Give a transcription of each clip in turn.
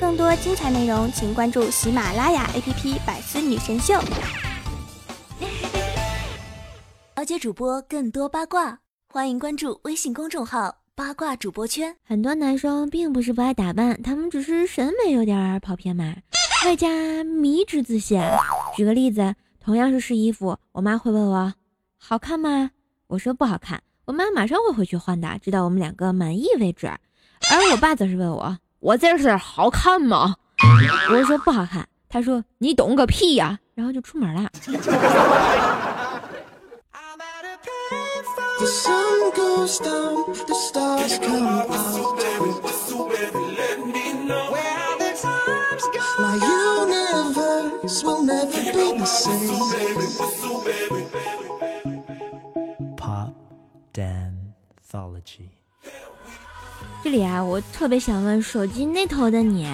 更多精彩内容，请关注喜马拉雅 APP《百思女神秀》。了解主播更多八卦，欢迎关注微信公众号“八卦主播圈”。很多男生并不是不爱打扮，他们只是审美有点跑偏嘛，外加迷之自信。举个例子，同样是试衣服，我妈会问我好看吗？我说不好看，我妈马上会回去换的，直到我们两个满意为止。而我爸则是问我，我这是好看吗？我说不好看，他说你懂个屁呀，然后就出门了。这里啊，我特别想问手机那头的你，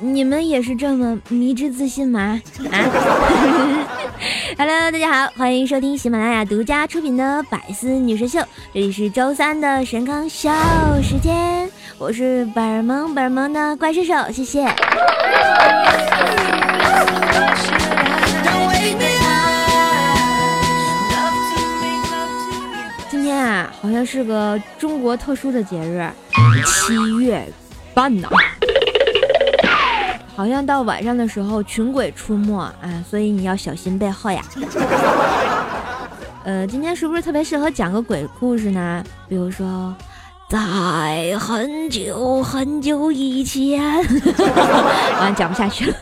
你们也是这么迷之自信吗？啊，Hello，大家好，欢迎收听喜马拉雅独家出品的《百思女神秀》，这里是周三的神康笑时间，我是本萌本萌的怪兽手，谢谢。好像是个中国特殊的节日，七月半呢。好像到晚上的时候，群鬼出没啊，所以你要小心背后呀。呃，今天是不是特别适合讲个鬼故事呢？比如说，在很久很久以前，完讲不下去了。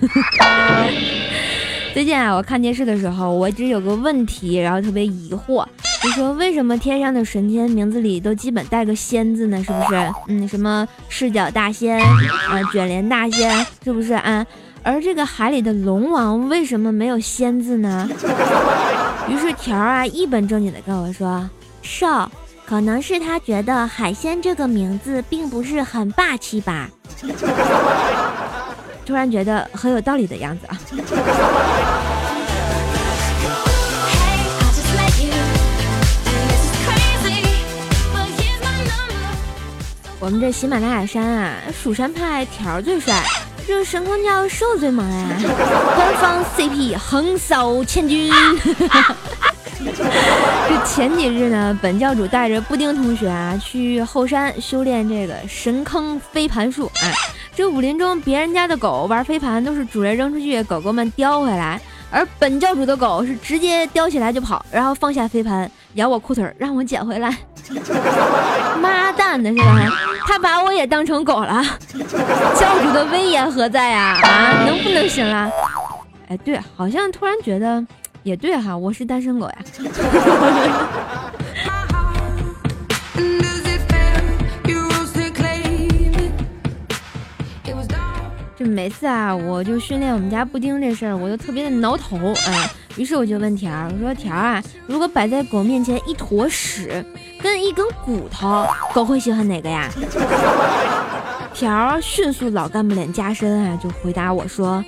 最近啊，我看电视的时候，我一直有个问题，然后特别疑惑，就说为什么天上的神仙名字里都基本带个仙字呢？是不是？嗯，什么赤脚大仙啊，卷帘大仙，是不是啊？而这个海里的龙王为什么没有仙字呢？于是条啊一本正经的跟我说，少，可能是他觉得海鲜这个名字并不是很霸气吧。突然觉得很有道理的样子啊！我们这喜马拉雅山啊，蜀山派条最帅，这神坑教授最萌啊，官方 CP 横扫千军。这前几日呢，本教主带着布丁同学啊去后山修炼这个神坑飞盘术啊。这武林中别人家的狗玩飞盘都是主人扔出去，狗狗们叼回来，而本教主的狗是直接叼起来就跑，然后放下飞盘咬我裤腿让我捡回来。妈 他把我也当成狗了，教主的威严何在呀？啊，能不能行了？哎，对，好像突然觉得。也对哈，我是单身狗呀。就每次啊，我就训练我们家布丁这事儿，我就特别的挠头啊。于是我就问条儿，我说条儿啊，如果摆在狗面前一坨屎跟一根骨头，狗会喜欢哪个呀？条迅速老干部脸加深啊，就回答我说。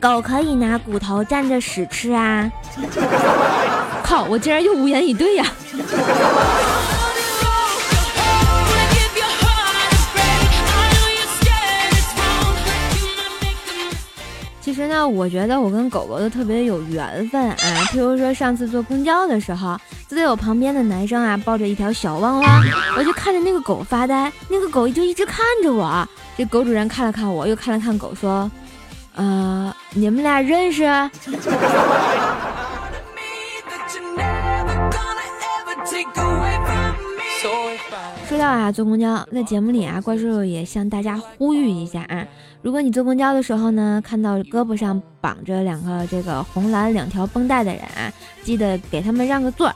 狗可以拿骨头蘸着屎吃啊！靠，我竟然又无言以对呀！其实呢，我觉得我跟狗狗都特别有缘分啊。譬如说上次坐公交的时候，坐在我旁边的男生啊，抱着一条小汪汪，我就看着那个狗发呆，那个狗就一直看着我。这狗主人看了看我，又看了看狗，说。呃，你们俩认识？说到啊，坐公交，在节目里啊，怪叔叔也向大家呼吁一下啊，如果你坐公交的时候呢，看到胳膊上绑着两个这个红蓝两条绷带的人啊，记得给他们让个座啊。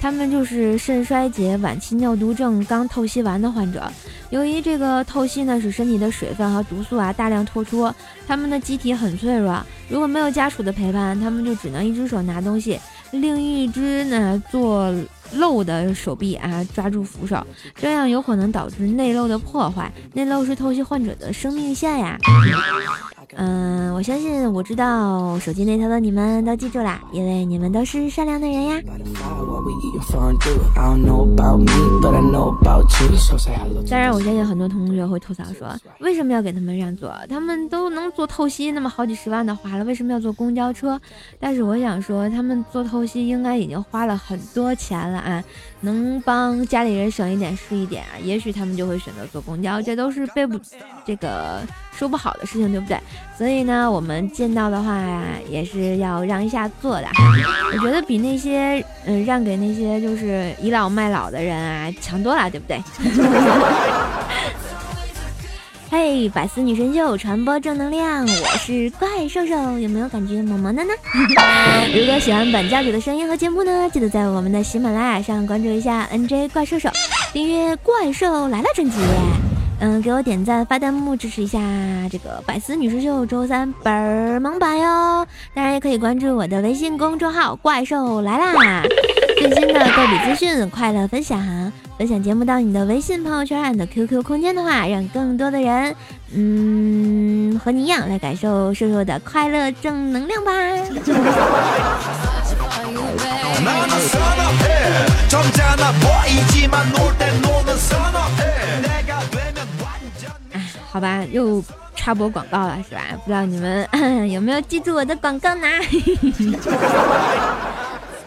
他们就是肾衰竭、晚期尿毒症刚透析完的患者。由于这个透析呢，使身体的水分和毒素啊大量脱出，他们的机体很脆弱。如果没有家属的陪伴，他们就只能一只手拿东西，另一只呢做漏的手臂啊抓住扶手，这样有可能导致内漏的破坏。内漏是透析患者的生命线呀。嗯，我相信我知道手机那头的你们都记住啦，因为你们都是善良的人呀。当然，我相信很多同学会吐槽说，为什么要给他们让座？他们都能坐透析，那么好几十万的花了，为什么要坐公交车？但是我想说，他们坐透析应该已经花了很多钱了啊，能帮家里人省一点是一点啊，也许他们就会选择坐公交，这都是背不这个说不好的事情，对不对？所以呢，我们见到的话呀也是要让一下座的。我觉得比那些嗯让给那些就是倚老卖老的人啊强多了，对不对？嘿，百思女神秀，传播正能量，我是怪兽兽，有没有感觉萌萌的呢？如果喜欢本教主的声音和节目呢，记得在我们的喜马拉雅上关注一下 NJ 怪兽兽，订阅怪兽来了专辑。嗯，给我点赞发弹幕支持一下这个百思女神秀周三本儿萌版哟！当然也可以关注我的微信公众号“怪兽来啦”，最新的购笔资讯、快乐分享，分享节目到你的微信朋友圈你的 QQ 空间的话，让更多的人，嗯，和你一样来感受瘦瘦的快乐正能量吧。好吧，又插播广告了，是吧？不知道你们 有没有记住我的广告呢？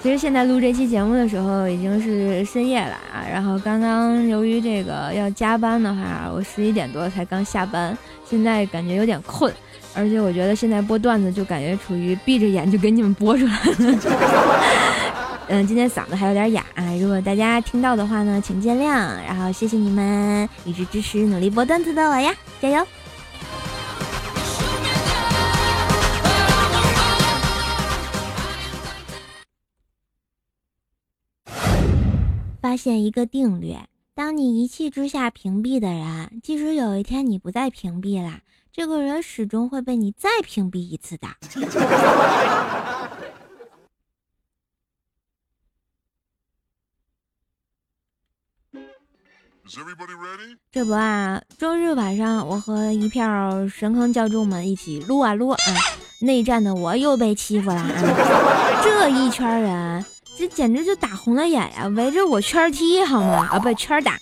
其实现在录这期节目的时候已经是深夜了啊，然后刚刚由于这个要加班的话，我十一点多才刚下班，现在感觉有点困，而且我觉得现在播段子就感觉处于闭着眼就给你们播出来了。嗯，今天嗓子还有点哑啊，如果大家听到的话呢，请见谅。然后谢谢你们一直支持努力播段子的我呀，加油！发现一个定律：当你一气之下屏蔽的人，即使有一天你不再屏蔽了，这个人始终会被你再屏蔽一次的。这不啊，周日晚上我和一票神坑教众们一起撸啊撸啊，内战的我又被欺负了啊！这一圈人，这简直就打红了眼呀，围着我圈踢好吗？啊，不圈打！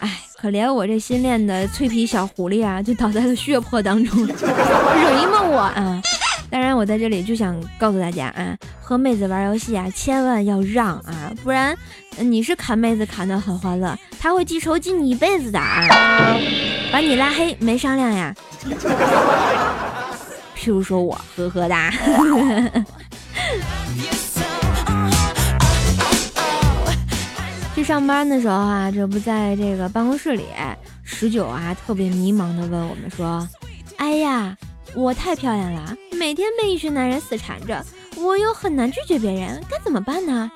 哎，可怜我这新练的脆皮小狐狸啊，就倒在了血泊当中，容易吗我啊？当然，我在这里就想告诉大家啊，和妹子玩游戏啊，千万要让啊，不然你是砍妹子砍得很欢乐，她会记仇记你一辈子的啊，把你拉黑没商量呀。譬如说我，呵呵哒。去上班的时候啊，这不在这个办公室里，十九啊特别迷茫的问我们说：“哎呀。”我太漂亮了，每天被一群男人死缠着，我又很难拒绝别人，该怎么办呢？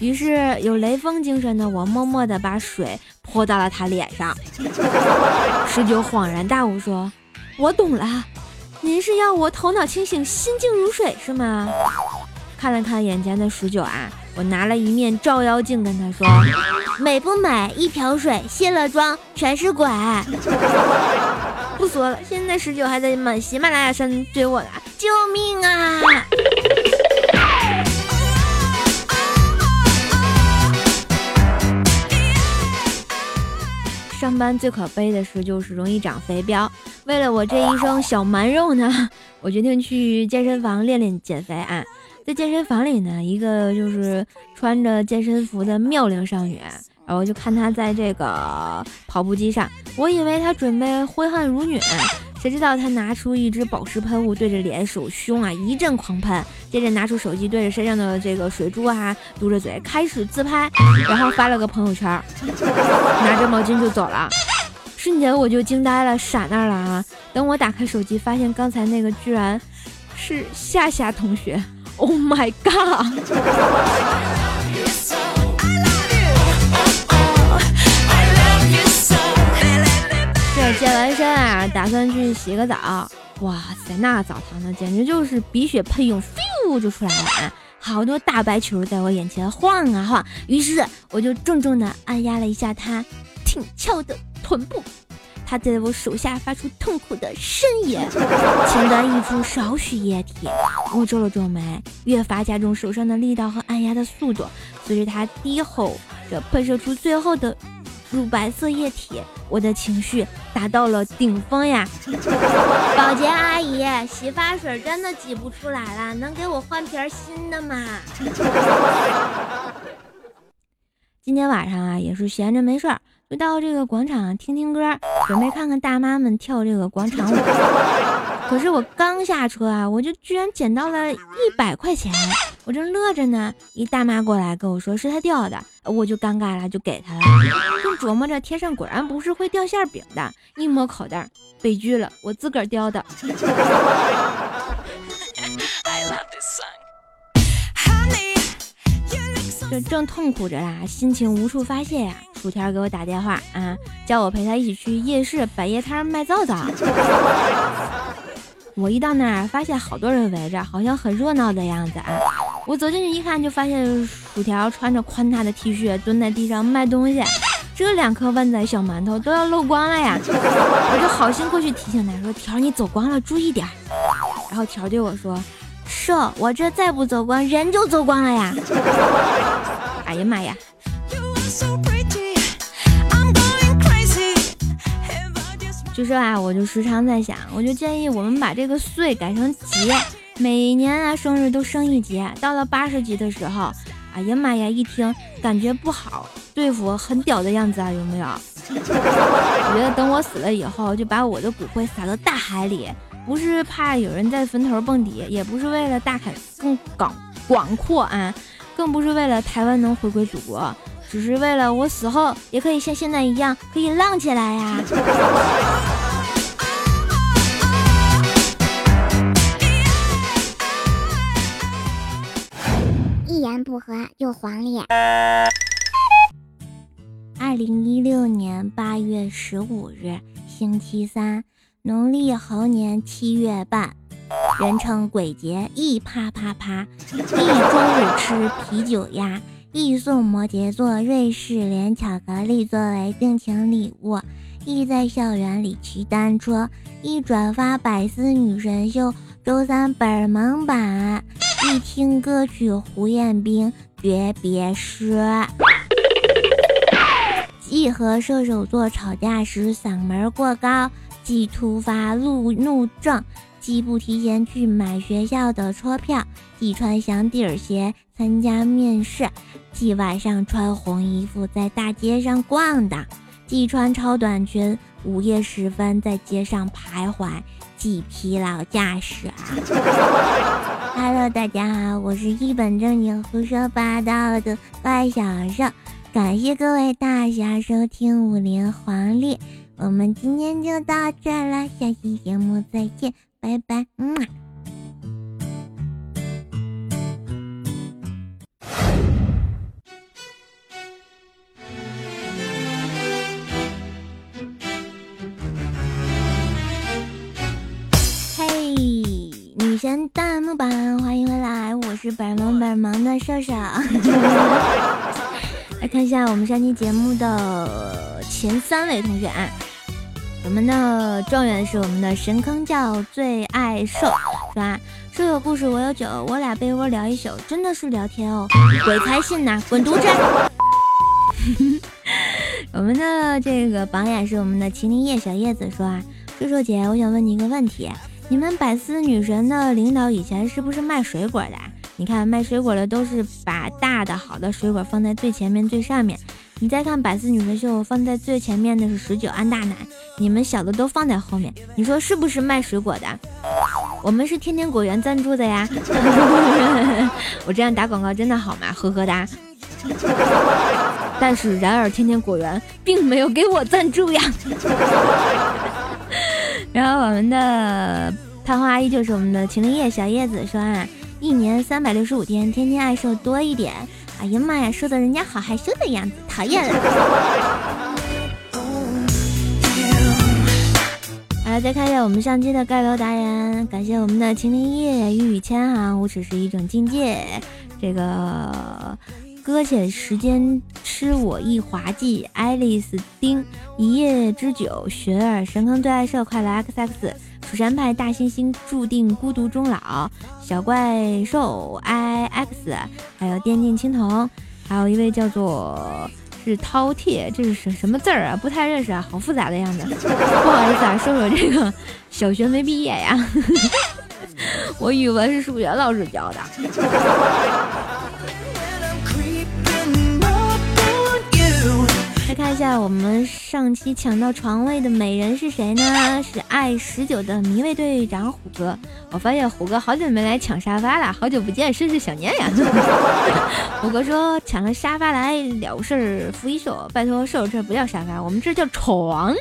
于是有雷锋精神的我，默默地把水泼到了他脸上。十九恍然大悟说：“我懂了，您是要我头脑清醒，心静如水，是吗？”看了看眼前的十九啊，我拿了一面照妖镜跟他说：“美不美？一瓢水，卸了妆全是鬼。”不说了，现在十九还在满喜马拉雅山追我呢，救命啊！上班最可悲的事就是容易长肥膘，为了我这一双小蛮肉呢，我决定去健身房练练减肥啊。在健身房里呢，一个就是穿着健身服的妙龄少女。然后就看他在这个跑步机上，我以为他准备挥汗如雨，谁知道他拿出一支保湿喷雾，对着脸、手、胸啊一阵狂喷，接着拿出手机对着身上的这个水珠啊，嘟着嘴开始自拍，然后发了个朋友圈，拿着毛巾就走了。瞬间我就惊呆了，傻那儿了啊！等我打开手机，发现刚才那个居然是夏夏同学，Oh my god！健完身啊，打算去洗个澡。哇塞，那澡堂子，简直就是鼻血喷涌，咻就出来了啊！好多大白球在我眼前晃啊晃。于是我就重重的按压了一下他挺翘的臀部，他在我手下发出痛苦的呻吟，前端溢出少许液体。我皱了皱眉，越发加重手上的力道和按压的速度。随着他低吼着喷射出最后的乳白色液体，我的情绪达到了顶峰呀！保洁阿姨，洗发水真的挤不出来了，能给我换瓶新的吗？今天晚上啊，也是闲着没事儿，就到这个广场听听歌，准备看看大妈们跳这个广场舞。可是我刚下车啊，我就居然捡到了一百块钱，我正乐着呢，一大妈过来跟我说是她掉的，我就尴尬了，就给她了。正琢磨着天上果然不是会掉馅饼的，一摸口袋，悲剧了，我自个儿掉的。这正痛苦着啦，心情无处发泄呀。薯条给我打电话啊，叫我陪他一起去夜市摆夜摊卖皂皂。我一到那儿，发现好多人围着，好像很热闹的样子啊。我走进去一看，就发现薯条穿着宽大的 T 恤蹲在地上卖东西，这两颗旺仔小馒头都要漏光了呀！我就好心过去提醒他说：“条，你走光了，注意点。”然后条对我说。是我这再不走光，人就走光了呀！哎呀妈呀！就说啊，我就时常在想，我就建议我们把这个岁改成节，每年啊生日都升一级，到了八十级的时候，哎呀妈呀，一听感觉不好，对付很屌的样子啊，有没有？我 觉得等我死了以后，就把我的骨灰撒到大海里。不是怕有人在坟头蹦迪，也不是为了大海更广广阔啊，更不是为了台湾能回归祖国，只是为了我死后也可以像现在一样可以浪起来呀！不合就黄脸。二零一六年八月十五日，星期三。农历猴年七月半，人称鬼节，一啪啪啪，一中午吃啤酒鸭，一送摩羯座瑞士莲巧克力作为定情礼物，一在校园里骑单车，一转发百思女神秀周三本萌版，一听歌曲胡彦斌诀别诗，既和射手座吵架时嗓门过高。既突发路怒症，既不提前去买学校的车票，既穿响底儿鞋参加面试，既晚上穿红衣服在大街上逛荡，既穿超短裙午夜时分在街上徘徊，既疲劳驾驶啊！Hello，大家好，我是一本正经胡说八道的怪小兽，感谢各位大侠收听武林黄历。我们今天就到这了，下期节目再见，拜拜。嗯。弹幕版，欢迎回来，我是本萌本萌的射手。来看一下我们上期节目的前三位同学啊。我们的状元是我们的神坑教最爱瘦，是吧？说有故事，我有酒，我俩被窝聊一宿，真的是聊天哦，鬼才信呐！滚犊子！我们的这个榜眼是我们的麒麟叶小叶子说啊，瘦瘦姐，我想问你一个问题，你们百思女神的领导以前是不是卖水果的？你看卖水果的都是把大的好的水果放在最前面最上面。你再看百思女神秀，放在最前面的是十九安大奶，你们小的都放在后面，你说是不是卖水果的？我们是天天果园赞助的呀。我这样打广告真的好吗？呵呵哒。但是然而天天果园并没有给我赞助呀。然后我们的探花依旧是我们的秦林叶小叶子说啊，一年三百六十五天，天天爱瘦多一点。哎呀妈呀，说的人家好害羞的样子，讨厌了。好了，再看一下我们上期的盖楼达人，感谢我们的秦林叶、玉宇谦哈，无耻是一种境界。这个搁浅时间吃我一滑稽，爱丽丝丁一夜之久，雪儿神坑最爱社快乐 X X，蜀山派大猩猩注定孤独终老，小怪兽 I X，还有电竞青铜，还有一位叫做是饕餮，这是什什么字儿啊？不太认识啊，好复杂的样子。不好意思啊，说说这个小学没毕业呀，我语文是数学老师教的。看一下我们上期抢到床位的美人是谁呢？是爱十九的迷位队长虎哥。我发现虎哥好久没来抢沙发了，好久不见，甚是想念呀。虎哥说抢了沙发来了事儿，扶一手，拜托射手这不叫沙发，我们这叫床。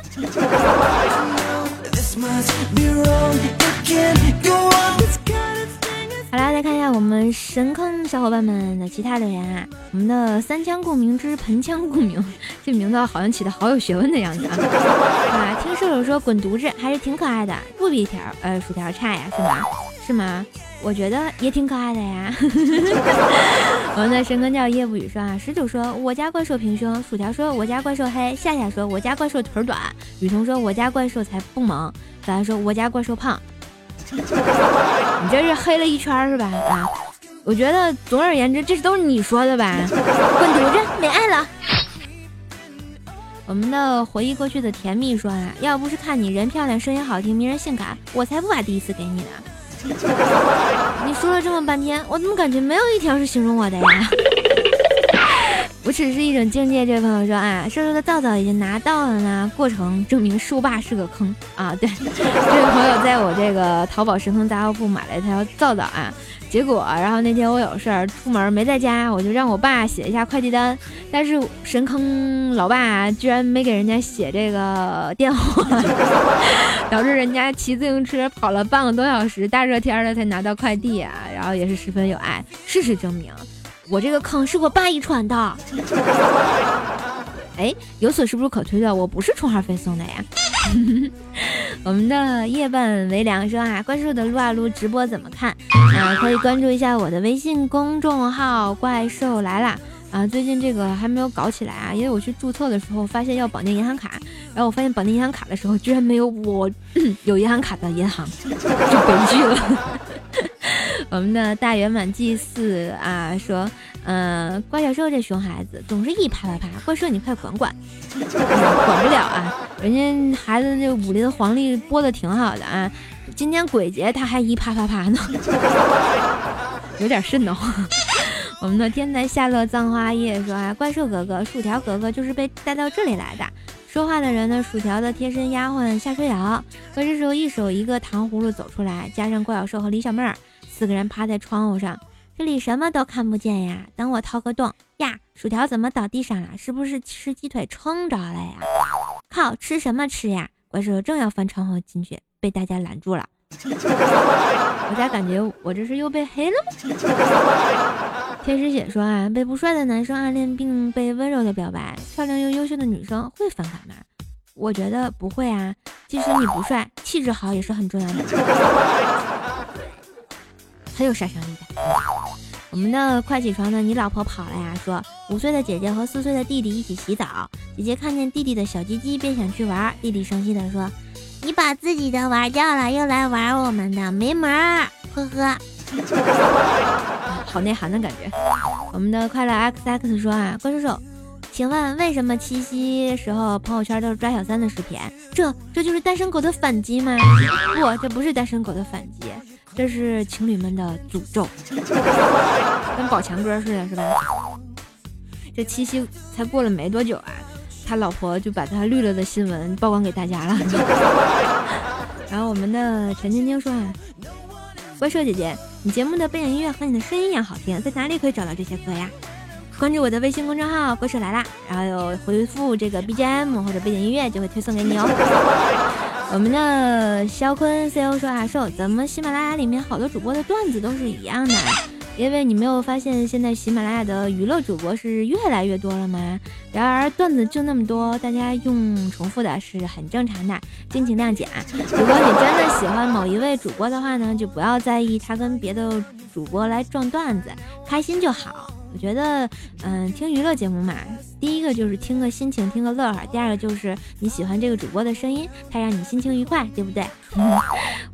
好啦，再看一下我们神坑小伙伴们的其他留言啊。我们的三枪共鸣之盆腔共鸣，这名字好像起的好有学问的样子啊！啊，听射手说滚犊子还是挺可爱的，不比条呃薯条差呀，是吗？是吗？我觉得也挺可爱的呀。我们的神坑叫夜不语说啊，十九说我家怪兽平胸，薯条说我家怪兽黑，夏夏说我家怪兽腿短，雨桐说我家怪兽才不萌，可爱说我家怪兽胖。你这是黑了一圈是吧？啊，我觉得总而言之，这都是你说的吧？滚犊子，没爱了。我们的回忆过去的甜蜜说啊，要不是看你人漂亮、声音好听、迷人性感，我才不把第一次给你呢。你说了这么半天，我怎么感觉没有一条是形容我的呀？我只是一种境界。这位朋友说啊，瘦瘦的皂皂已经拿到了呢，过程证明树爸是个坑啊。对，这位朋友在我这个淘宝神坑杂货铺买了一条皂皂啊，结果然后那天我有事儿出门没在家，我就让我爸写一下快递单，但是神坑老爸居然没给人家写这个电话，导致人家骑自行车跑了半个多小时，大热天的才拿到快递啊，然后也是十分有爱。事实证明。我这个坑是我爸遗传的，哎，由此是不是可推断我不是充话费送的呀？我们的夜半为凉说啊，怪兽的撸啊撸直播怎么看？啊，可以关注一下我的微信公众号“怪兽来啦”。啊，最近这个还没有搞起来啊，因为我去注册的时候发现要绑定银行卡，然后我发现绑定银行卡的时候居然没有我有银行卡的银行，就悲剧了。我们的大圆满祭祀啊说，嗯，怪小兽这熊孩子总是一啪啪啪，怪兽你快管管，管不了啊，人家孩子这武林皇历播的挺好的啊，今天鬼节他还一啪啪啪呢，有点瘆得慌。我们的天才夏乐葬花叶说啊，怪兽哥哥、薯条哥哥就是被带到这里来的。说话的人呢，薯条的贴身丫鬟夏春瑶。可这时候，一手一个糖葫芦走出来，加上怪小兽和李小妹儿。四个人趴在窗户上，这里什么都看不见呀。等我掏个洞呀，薯条怎么倒地上了？是不是吃鸡腿撑着了呀？靠，吃什么吃呀？怪兽正要翻窗户进去，被大家拦住了。我咋感觉我这是又被黑了吗？天使姐说啊，被不帅的男生暗恋并被温柔的表白，漂亮又优秀的女生会反感吗？我觉得不会啊，即使你不帅，气质好也是很重要的。很有杀伤力的。我们的快起床的，你老婆跑了呀？说五岁的姐姐和四岁的弟弟一起洗澡，姐姐看见弟弟的小鸡鸡便想去玩，弟弟生气的说：“你把自己的玩掉了，又来玩我们的，没门儿！”呵呵，好内涵的感觉。我们的快乐 X X 说啊，怪兽兽，请问为什么七夕时候朋友圈都是抓小三的视频？这这就是单身狗的反击吗？不，这不是单身狗的反击。这是情侣们的诅咒，跟宝强哥似的，是吧？这七夕才过了没多久啊，他老婆就把他绿了的新闻曝光给大家了。然后我们的陈晶晶说：“啊，怪兽姐姐，你节目的背景音乐和你的声音一样好听，在哪里可以找到这些歌呀？”关注我的微信公众号“怪兽来啦”，然后有回复这个 BGM 或者背景音乐，就会推送给你哦。我们的肖坤 CO 说啊，说怎么喜马拉雅里面好多主播的段子都是一样的？因为你没有发现现在喜马拉雅的娱乐主播是越来越多了吗？然而段子就那么多，大家用重复的是很正常的，敬请谅解。如果你真的喜欢某一位主播的话呢，就不要在意他跟别的主播来撞段子，开心就好。我觉得，嗯，听娱乐节目嘛，第一个就是听个心情，听个乐呵；第二个就是你喜欢这个主播的声音，他让你心情愉快，对不对？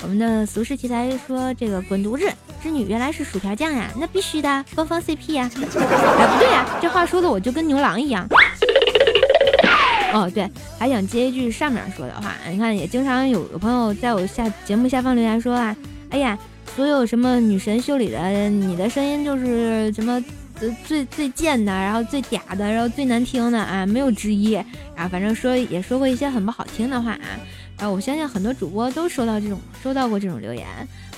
我们的俗世奇才说这个滚犊子织女原来是薯条酱呀，那必须的，官方 CP 呀。哎，不对呀，这话说的我就跟牛郎一样。哦，对，还想接一句上面说的话，你看也经常有有朋友在我下节目下方留言说啊，哎呀，所有什么女神秀里的你的声音就是什么最最最贱的，然后最嗲的，然后最难听的啊，没有之一啊，反正说也说过一些很不好听的话啊，然后我相信很多主播都收到这种收到过这种留言。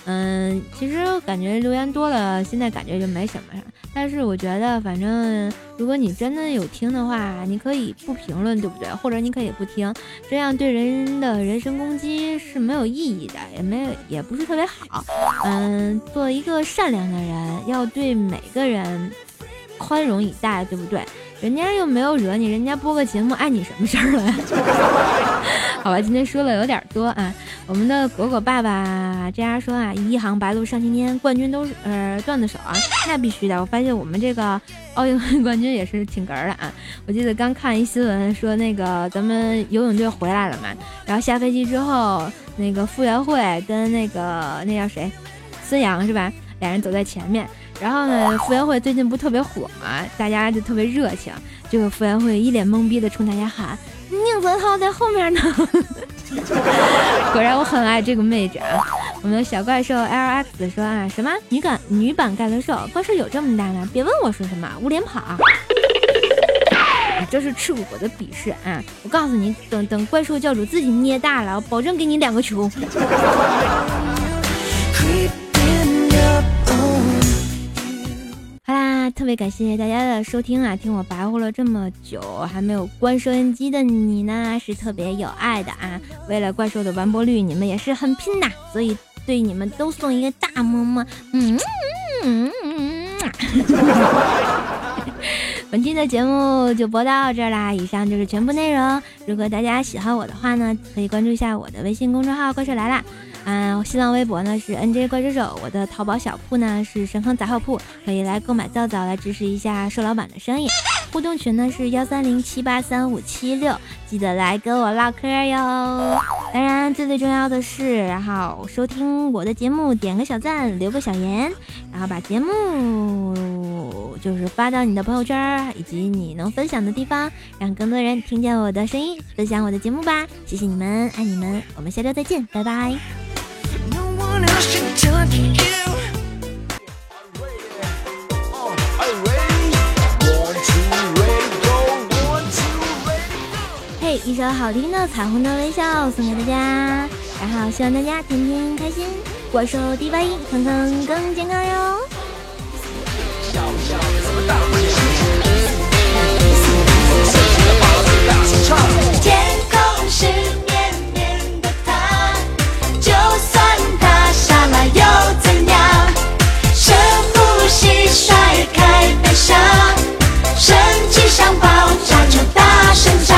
嗯，其实感觉留言多了，现在感觉就没什么。但是我觉得，反正如果你真的有听的话，你可以不评论，对不对？或者你可以不听，这样对人的人身攻击是没有意义的，也没有，也不是特别好。嗯，做一个善良的人，要对每个人宽容以待，对不对？人家又没有惹你，人家播个节目碍你什么事儿了？好吧，今天说了有点多啊。我们的果果爸爸这样说啊，一行白鹭上青天，冠军都是呃段子手啊，那必须的。我发现我们这个奥运会冠军也是挺哏儿的啊。我记得刚看一新闻说那个咱们游泳队回来了嘛，然后下飞机之后，那个傅园慧跟那个那叫谁，孙杨是吧？俩人走在前面，然后呢，傅园慧最近不特别火嘛，大家就特别热情，这个傅园慧一脸懵逼的冲大家喊。宁泽涛在后面呢，果然我很爱这个妹子啊！我们的小怪兽 LX 说啊，什么女感女版盖伦兽，怪兽有这么大吗？别问我说什么，无脸跑。这是赤果果的鄙视啊！我告诉你，等等怪兽教主自己捏大了，我保证给你两个球。特别感谢大家的收听啊！听我白活了这么久，还没有关收音机的你呢，是特别有爱的啊！为了怪兽的完播率，你们也是很拼呐，所以对你们都送一个大么么。嗯嗯嗯嗯。本期的节目就播到这儿啦，以上就是全部内容。如果大家喜欢我的话呢，可以关注一下我的微信公众号“怪兽来啦”。嗯，新浪微博呢是 N J 怪兽手，我的淘宝小铺呢是神坑杂货铺，可以来购买皂皂来支持一下瘦老板的生意。互动群呢是幺三零七八三五七六，记得来跟我唠嗑哟。当然，最最重要的是，然后收听我的节目，点个小赞，留个小言，然后把节目就是发到你的朋友圈以及你能分享的地方，让更多人听见我的声音，分享我的节目吧。谢谢你们，爱你们，我们下周再见，拜拜。嘿，一首好听的《彩虹的微笑》送给大家，然后希望大家天天开心，怪兽第八音，腾腾更健康哟。背上神奇香包，炸就大声唱。